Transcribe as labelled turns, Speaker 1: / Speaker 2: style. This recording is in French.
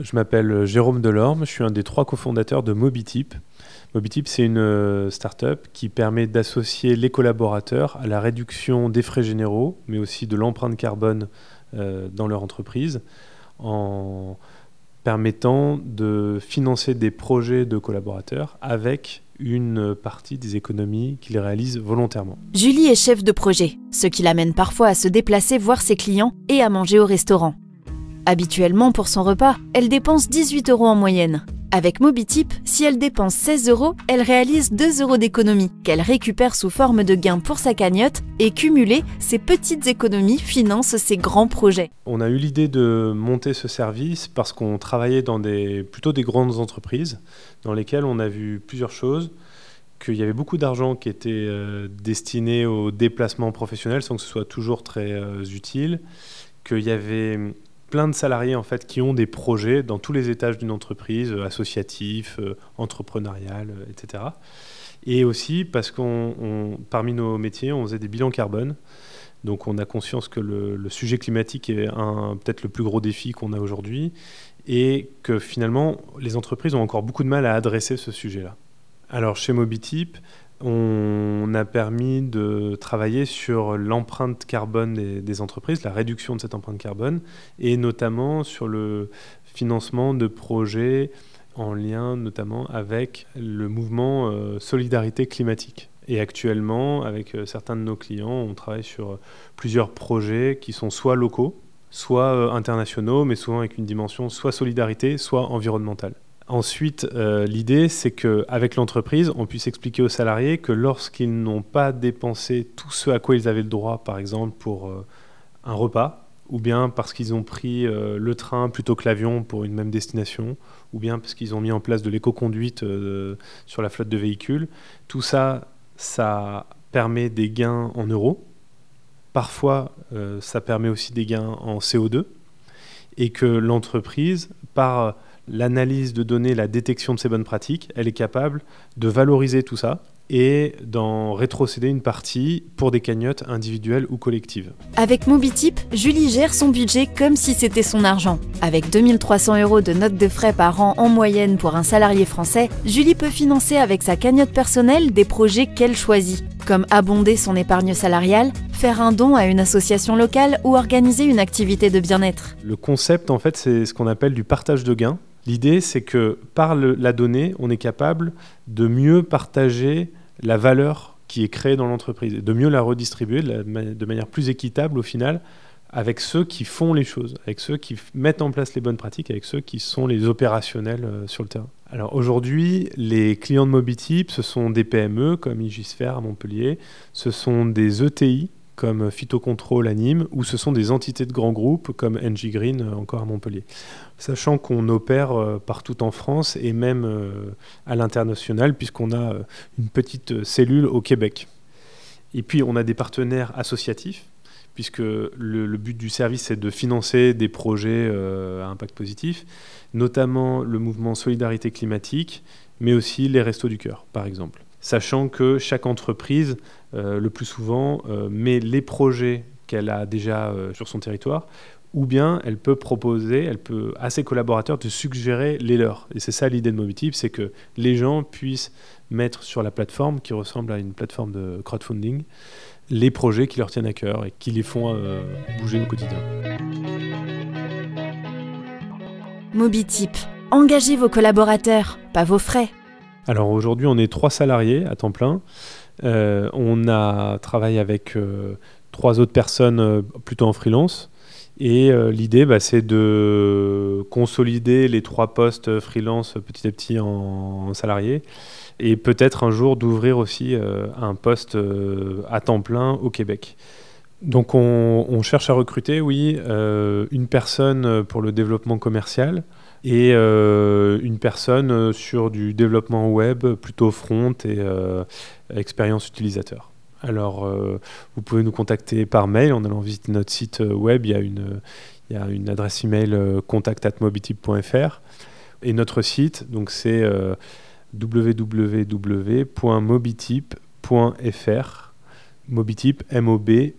Speaker 1: je m'appelle Jérôme Delorme, je suis un des trois cofondateurs de Mobitip. Mobitip, c'est une euh, start-up qui permet d'associer les collaborateurs à la réduction des frais généraux, mais aussi de l'empreinte carbone euh, dans leur entreprise, en permettant de financer des projets de collaborateurs avec une partie des économies qu'ils réalisent volontairement.
Speaker 2: Julie est chef de projet, ce qui l'amène parfois à se déplacer voir ses clients et à manger au restaurant. Habituellement, pour son repas, elle dépense 18 euros en moyenne. Avec Mobitip, si elle dépense 16 euros, elle réalise 2 euros d'économie qu'elle récupère sous forme de gains pour sa cagnotte et cumulées, ces petites économies financent ses grands projets.
Speaker 1: On a eu l'idée de monter ce service parce qu'on travaillait dans des, plutôt des grandes entreprises dans lesquelles on a vu plusieurs choses qu'il y avait beaucoup d'argent qui était euh, destiné au déplacement professionnel sans que ce soit toujours très euh, utile, qu'il y avait plein de salariés en fait qui ont des projets dans tous les étages d'une entreprise, euh, associatif, euh, entrepreneurial, euh, etc. Et aussi parce qu'on, parmi nos métiers, on faisait des bilans carbone. Donc on a conscience que le, sujet climatique est peut-être le plus gros défi qu'on a aujourd'hui et que finalement les entreprises ont encore beaucoup de mal à adresser ce sujet-là. Alors chez Mobitip, on a permis de travailler sur l'empreinte carbone des, entreprises, la réduction de cette empreinte carbone, et notamment sur le financement de projets en lien notamment avec le mouvement euh, Solidarité climatique. Et actuellement, avec euh, certains de nos clients, on travaille sur plusieurs projets qui sont soit locaux, soit euh, internationaux, mais souvent avec une dimension soit solidarité, soit environnementale. Ensuite, euh, l'idée, c'est qu'avec l'entreprise, on puisse expliquer aux salariés que lorsqu'ils n'ont pas dépensé tout ce à quoi ils avaient le droit, par exemple pour euh, un repas, ou bien parce qu'ils ont pris euh, le train plutôt que l'avion pour une même destination, ou bien parce qu'ils ont mis en place de l'éco-conduite sur la flotte de véhicules, tout ça, ça permet des gains en euros. Parfois, ça permet aussi des gains en CO2, et que l'entreprise, par l'analyse de données, la détection de ces bonnes pratiques, elle est capable de valoriser tout ça et d'en rétrocéder une partie pour des cagnottes individuelles ou collectives.
Speaker 2: Avec Mobitip, Julie gère son budget comme si c'était son argent. Avec 2300 euros de notes de frais par an en moyenne pour un salarié français, Julie peut financer avec sa cagnotte personnelle des projets qu'elle choisit, comme abonder son épargne salariale, faire un don à une association locale ou organiser une activité de bien-être.
Speaker 1: Le concept, en fait, c'est ce qu'on appelle du partage de gains. L'idée, c'est que par la donnée, on est capable de mieux partager la valeur qui est créée dans l'entreprise et de mieux la redistribuer de, manière plus équitable au final avec ceux qui font les choses, avec ceux qui mettent en place les bonnes pratiques, avec ceux qui sont les opérationnels euh, sur le terrain. Alors aujourd'hui, les clients de Mobitip, ce sont des PME comme Igisphère à Montpellier, ce sont des ETI comme Phytocontrol à Nîmes, ou ce sont des entités de grands groupes comme NG Green euh, encore à Montpellier. Sachant qu'on opère euh, partout en France et même à l'international, puisqu'on a une petite cellule au Québec. Et puis on a des partenaires associatifs, puisque le, but du service est de financer des projets à impact positif, notamment le mouvement Solidarité climatique, mais aussi les Restos du Cœur, par exemple. Sachant que chaque entreprise, euh, le plus souvent, euh, met les projets qu'elle a déjà euh, sur son territoire, ou bien elle peut proposer, elle peut à ses collaborateurs de suggérer les leurs. Et c'est ça l'idée de Mobitip, c'est que les gens puissent mettre sur la plateforme, qui ressemble à une plateforme de crowdfunding, les projets qui leur tiennent à cœur et qui les font bouger au quotidien.
Speaker 2: Mobitip, engagez vos collaborateurs, pas vos frais.
Speaker 1: Alors aujourd'hui, on est trois salariés à temps plein. Euh, on a travaillé avec euh, trois autres personnes euh, plutôt en freelance. Et l'idée, bah, c'est de consolider les trois postes freelance petit à petit en, salariés. Et peut-être un jour d'ouvrir aussi un poste à temps plein au Québec. Donc on, on cherche à recruter, oui, une personne pour le développement commercial, et euh, une personne euh, sur du développement web plutôt front et euh, expérience utilisateur. Alors, vous pouvez nous contacter par mail en allant visiter notre site web. Il y a une, il y a une adresse email contact@mobitip.fr et notre site, donc c'est www.mobitip.fr. Mobitip, M-O-B-E-E-T-I-P.